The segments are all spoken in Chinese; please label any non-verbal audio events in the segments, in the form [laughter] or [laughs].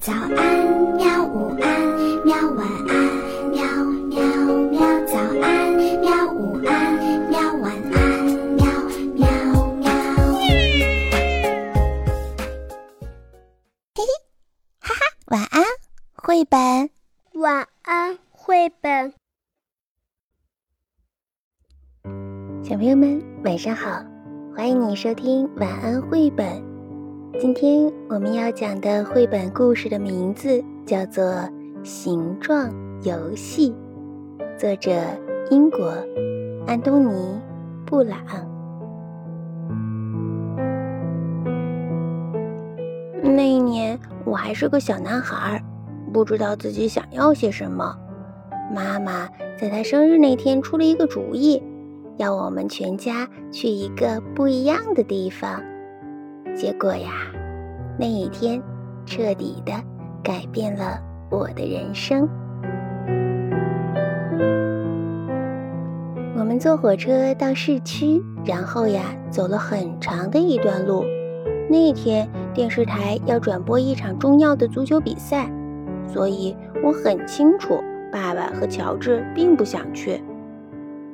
早安，喵！午安，喵！晚安，喵喵喵！早安，喵！午安，喵！晚安，喵喵喵！嘿嘿，哈哈，晚安，绘本。晚安，绘本。小朋友们，晚上好，欢迎你收听晚安绘本。今天我们要讲的绘本故事的名字叫做《形状游戏》，作者英国安东尼·布朗。那一年我还是个小男孩，不知道自己想要些什么。妈妈在他生日那天出了一个主意，要我们全家去一个不一样的地方。结果呀，那一天彻底的改变了我的人生。我们坐火车到市区，然后呀，走了很长的一段路。那天电视台要转播一场重要的足球比赛，所以我很清楚，爸爸和乔治并不想去。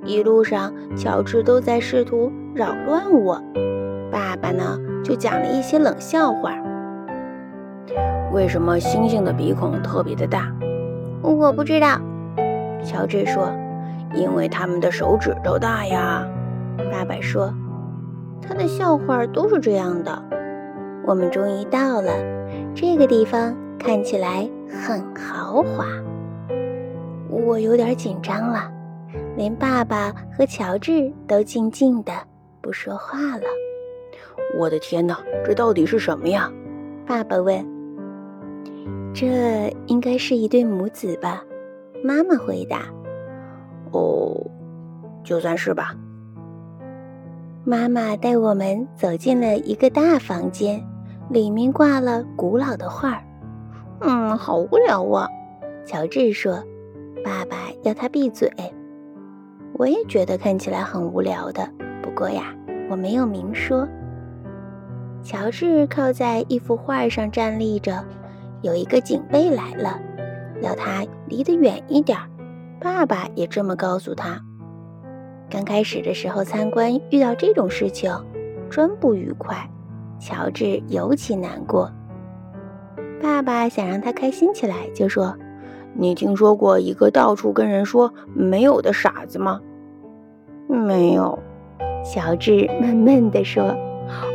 一路上，乔治都在试图扰乱我，爸爸呢？就讲了一些冷笑话。为什么猩猩的鼻孔特别的大？我不知道。乔治说：“因为他们的手指头大呀。”爸爸说：“他的笑话都是这样的。”我们终于到了这个地方，看起来很豪华。我有点紧张了，连爸爸和乔治都静静的不说话了。我的天哪，这到底是什么呀？爸爸问。这应该是一对母子吧？妈妈回答。哦，就算是吧。妈妈带我们走进了一个大房间，里面挂了古老的画儿。嗯，好无聊啊！乔治说。爸爸要他闭嘴。我也觉得看起来很无聊的，不过呀，我没有明说。乔治靠在一幅画上站立着，有一个警卫来了，要他离得远一点。爸爸也这么告诉他。刚开始的时候参观遇到这种事情，真不愉快。乔治尤其难过。爸爸想让他开心起来，就说：“你听说过一个到处跟人说没有的傻子吗？”“没有。”乔治 [laughs] 闷闷地说。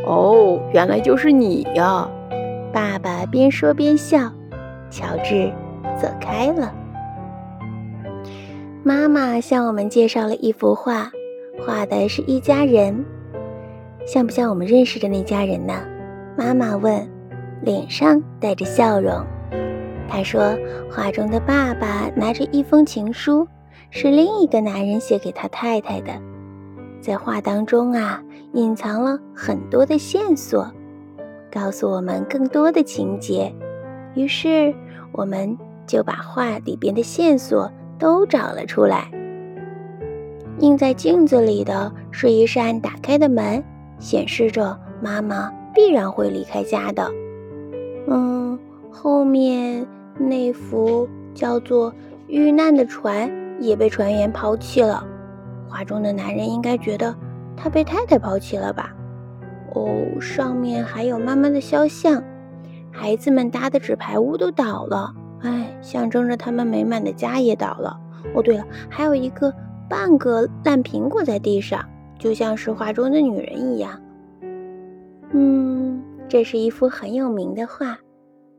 哦，原来就是你呀！爸爸边说边笑。乔治走开了。妈妈向我们介绍了一幅画，画的是一家人，像不像我们认识的那家人呢？妈妈问，脸上带着笑容。她说，画中的爸爸拿着一封情书，是另一个男人写给他太太的。在画当中啊。隐藏了很多的线索，告诉我们更多的情节。于是，我们就把画里边的线索都找了出来。映在镜子里的是一扇打开的门，显示着妈妈必然会离开家的。嗯，后面那幅叫做《遇难的船》也被船员抛弃了。画中的男人应该觉得。他被太太抛弃了吧？哦，上面还有妈妈的肖像，孩子们搭的纸牌屋都倒了，哎，象征着他们美满的家也倒了。哦，对了，还有一个半个烂苹果在地上，就像是画中的女人一样。嗯，这是一幅很有名的画，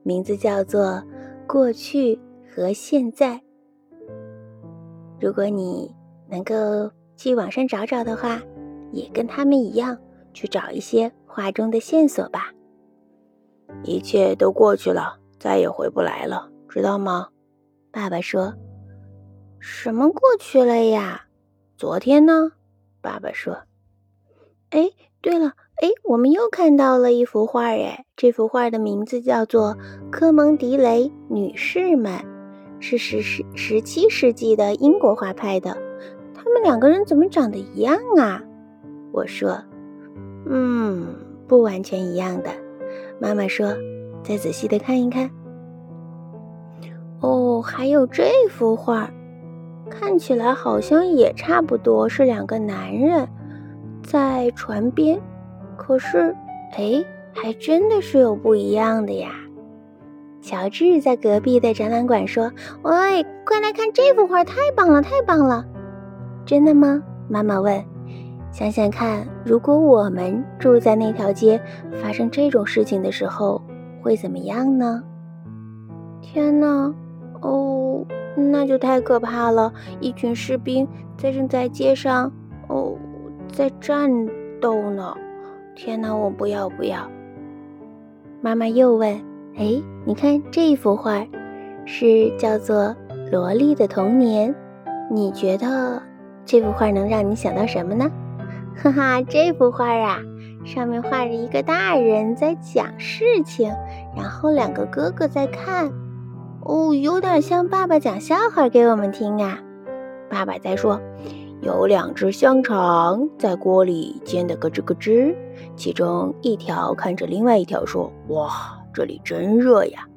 名字叫做《过去和现在》。如果你能够去网上找找的话。也跟他们一样，去找一些画中的线索吧。一切都过去了，再也回不来了，知道吗？爸爸说。什么过去了呀？昨天呢？爸爸说。哎，对了，哎，我们又看到了一幅画，哎，这幅画的名字叫做《科蒙迪雷女士们》，是十十十七世纪的英国画派的。他们两个人怎么长得一样啊？我说：“嗯，不完全一样的。”妈妈说：“再仔细的看一看。”哦，还有这幅画，看起来好像也差不多是两个男人在船边，可是，哎，还真的是有不一样的呀。乔治在隔壁的展览馆说：“喂，快来看这幅画，太棒了，太棒了！”真的吗？妈妈问。想想看，如果我们住在那条街，发生这种事情的时候，会怎么样呢？天哪！哦，那就太可怕了！一群士兵在正在街上，哦，在战斗呢！天哪，我不要不要！妈妈又问。哎，你看这幅画，是叫做《萝莉的童年》。你觉得这幅画能让你想到什么呢？[laughs] 哈哈，这幅画啊，上面画着一个大人在讲事情，然后两个哥哥在看。哦，有点像爸爸讲笑话给我们听啊。爸爸在说，有两只香肠在锅里煎得咯吱咯吱，其中一条看着另外一条说：“哇。”这里真热呀！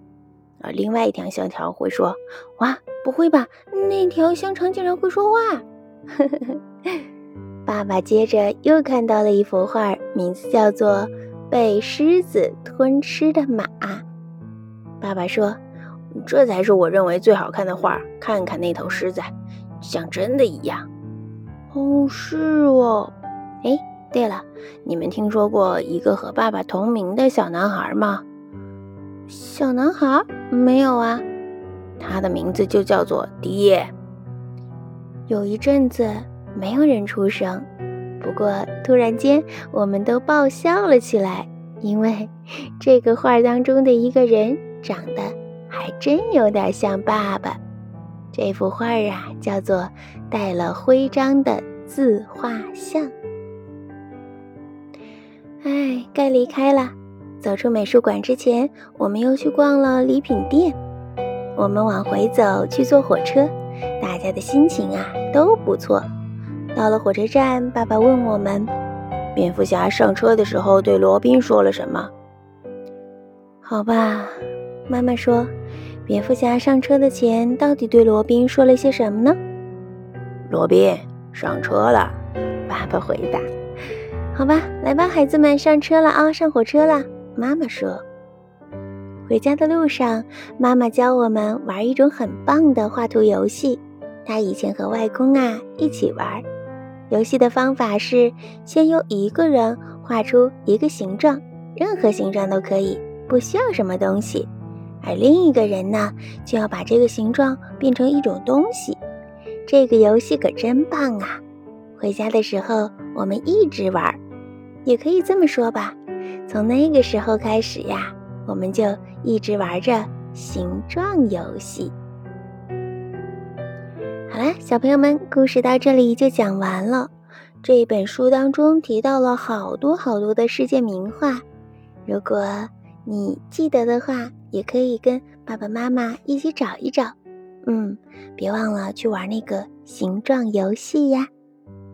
而另外一条香肠会说：“哇，不会吧？那条香肠竟然会说话！”呵呵呵爸爸接着又看到了一幅画，名字叫做《被狮子吞吃的马》。爸爸说：“这才是我认为最好看的画。看看那头狮子，像真的一样。”哦，是哦。哎，对了，你们听说过一个和爸爸同名的小男孩吗？小男孩没有啊，他的名字就叫做爹。有一阵子没有人出声，不过突然间我们都爆笑了起来，因为 [laughs] 这个画当中的一个人长得还真有点像爸爸。这幅画啊，叫做带了徽章的自画像。哎，该离开了。走出美术馆之前，我们又去逛了礼品店。我们往回走去坐火车，大家的心情啊都不错。到了火车站，爸爸问我们：“蝙蝠侠上车的时候对罗宾说了什么？”好吧，妈妈说：“蝙蝠侠上车的前到底对罗宾说了些什么呢？”罗宾上车了，爸爸回答。好吧，来吧，孩子们，上车了啊，上火车了。妈妈说：“回家的路上，妈妈教我们玩一种很棒的画图游戏。他以前和外公啊一起玩。游戏的方法是，先由一个人画出一个形状，任何形状都可以，不需要什么东西。而另一个人呢，就要把这个形状变成一种东西。这个游戏可真棒啊！回家的时候，我们一直玩，也可以这么说吧。”从那个时候开始呀，我们就一直玩着形状游戏。好了，小朋友们，故事到这里就讲完了。这一本书当中提到了好多好多的世界名画，如果你记得的话，也可以跟爸爸妈妈一起找一找。嗯，别忘了去玩那个形状游戏呀。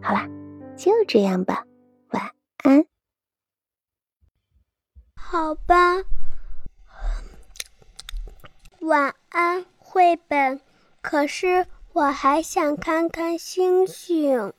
好啦，就这样吧，晚安。好吧，晚安，绘本。可是我还想看看星星。